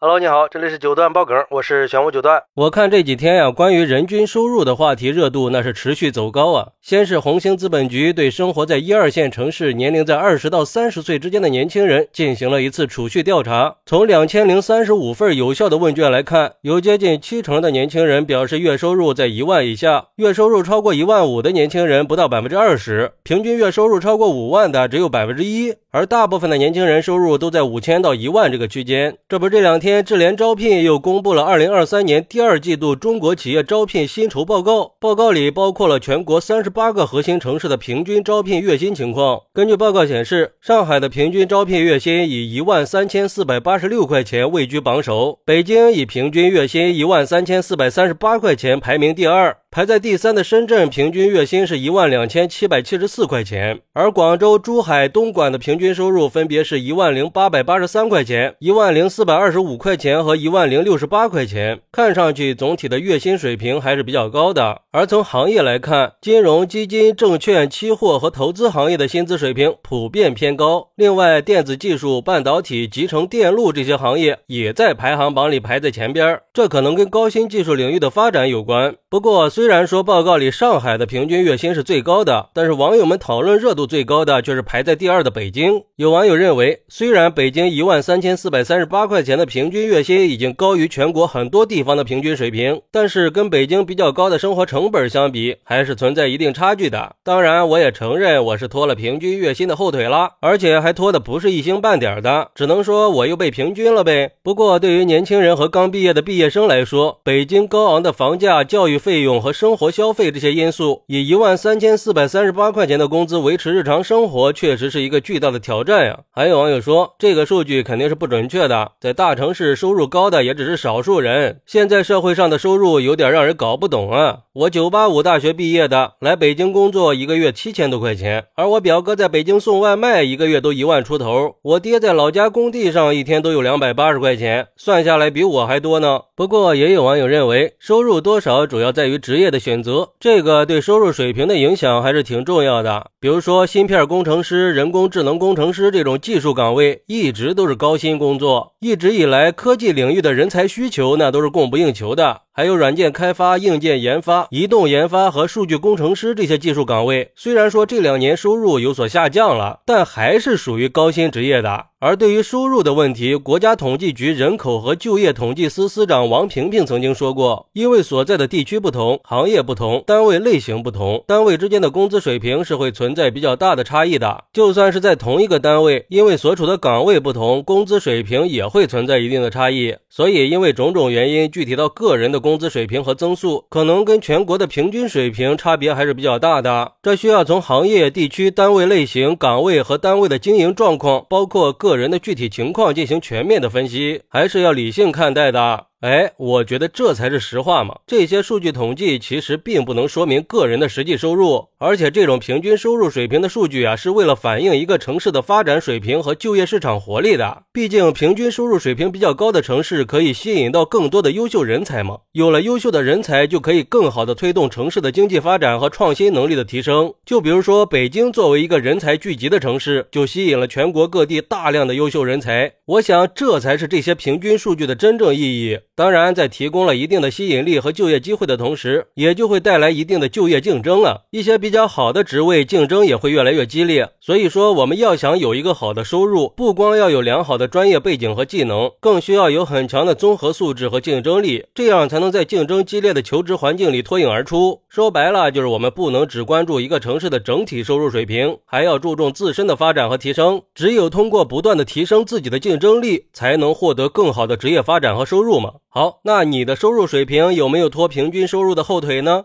Hello，你好，这里是九段爆梗，我是玄武九段。我看这几天呀，关于人均收入的话题热度那是持续走高啊。先是红星资本局对生活在一二线城市、年龄在二十到三十岁之间的年轻人进行了一次储蓄调查。从两千零三十五份有效的问卷来看，有接近七成的年轻人表示月收入在一万以下，月收入超过一万五的年轻人不到百分之二十，平均月收入超过五万的只有百分之一，而大部分的年轻人收入都在五千到一万这个区间。这不，这两天。智联招聘又公布了二零二三年第二季度中国企业招聘薪酬报告。报告里包括了全国三十八个核心城市的平均招聘月薪情况。根据报告显示，上海的平均招聘月薪以一万三千四百八十六块钱位居榜首，北京以平均月薪一万三千四百三十八块钱排名第二。排在第三的深圳平均月薪是一万两千七百七十四块钱，而广州、珠海、东莞的平均收入分别是一万零八百八十三块钱、一万零四百二十五块钱和一万零六十八块钱。看上去总体的月薪水平还是比较高的。而从行业来看，金融、基金、证券、期货和投资行业的薪资水平普遍偏高。另外，电子技术、半导体、集成电路这些行业也在排行榜里排在前边，这可能跟高新技术领域的发展有关。不过，虽然说报告里上海的平均月薪是最高的，但是网友们讨论热度最高的却是排在第二的北京。有网友认为，虽然北京一万三千四百三十八块钱的平均月薪已经高于全国很多地方的平均水平，但是跟北京比较高的生活成本相比，还是存在一定差距的。当然，我也承认我是拖了平均月薪的后腿了，而且还拖的不是一星半点的，只能说我又被平均了呗。不过，对于年轻人和刚毕业的毕业生来说，北京高昂的房价、教育费用和生活消费这些因素，以一万三千四百三十八块钱的工资维持日常生活，确实是一个巨大的挑战呀。还有网友说，这个数据肯定是不准确的，在大城市收入高的也只是少数人。现在社会上的收入有点让人搞不懂啊。我九八五大学毕业的，来北京工作一个月七千多块钱，而我表哥在北京送外卖，一个月都一万出头。我爹在老家工地上一天都有两百八十块钱，算下来比我还多呢。不过也有网友认为，收入多少主要在于职业的选择，这个对收入水平的影响还是挺重要的。比如说芯片工程师、人工智能工程师这种技术岗位，一直都是高薪工作，一直以来科技领域的人才需求那都是供不应求的。还有软件开发、硬件研发、移动研发和数据工程师这些技术岗位，虽然说这两年收入有所下降了，但还是属于高薪职业的。而对于收入的问题，国家统计局人口和就业统计司司长王平平曾经说过，因为所在的地区不同、行业不同、单位类型不同，单位之间的工资水平是会存在比较大的差异的。就算是在同一个单位，因为所处的岗位不同，工资水平也会存在一定的差异。所以，因为种种原因，具体到个人的工工资水平和增速，可能跟全国的平均水平差别还是比较大的。这需要从行业、地区、单位类型、岗位和单位的经营状况，包括个。个人的具体情况进行全面的分析，还是要理性看待的。哎，我觉得这才是实话嘛！这些数据统计其实并不能说明个人的实际收入，而且这种平均收入水平的数据啊，是为了反映一个城市的发展水平和就业市场活力的。毕竟，平均收入水平比较高的城市可以吸引到更多的优秀人才嘛。有了优秀的人才，就可以更好的推动城市的经济发展和创新能力的提升。就比如说，北京作为一个人才聚集的城市，就吸引了全国各地大量的优秀人才。我想，这才是这些平均数据的真正意义。当然，在提供了一定的吸引力和就业机会的同时，也就会带来一定的就业竞争了。一些比比较好的职位，竞争也会越来越激烈。所以说，我们要想有一个好的收入，不光要有良好的专业背景和技能，更需要有很强的综合素质和竞争力，这样才能在竞争激烈的求职环境里脱颖而出。说白了，就是我们不能只关注一个城市的整体收入水平，还要注重自身的发展和提升。只有通过不断的提升自己的竞争力，才能获得更好的职业发展和收入嘛。好，那你的收入水平有没有拖平均收入的后腿呢？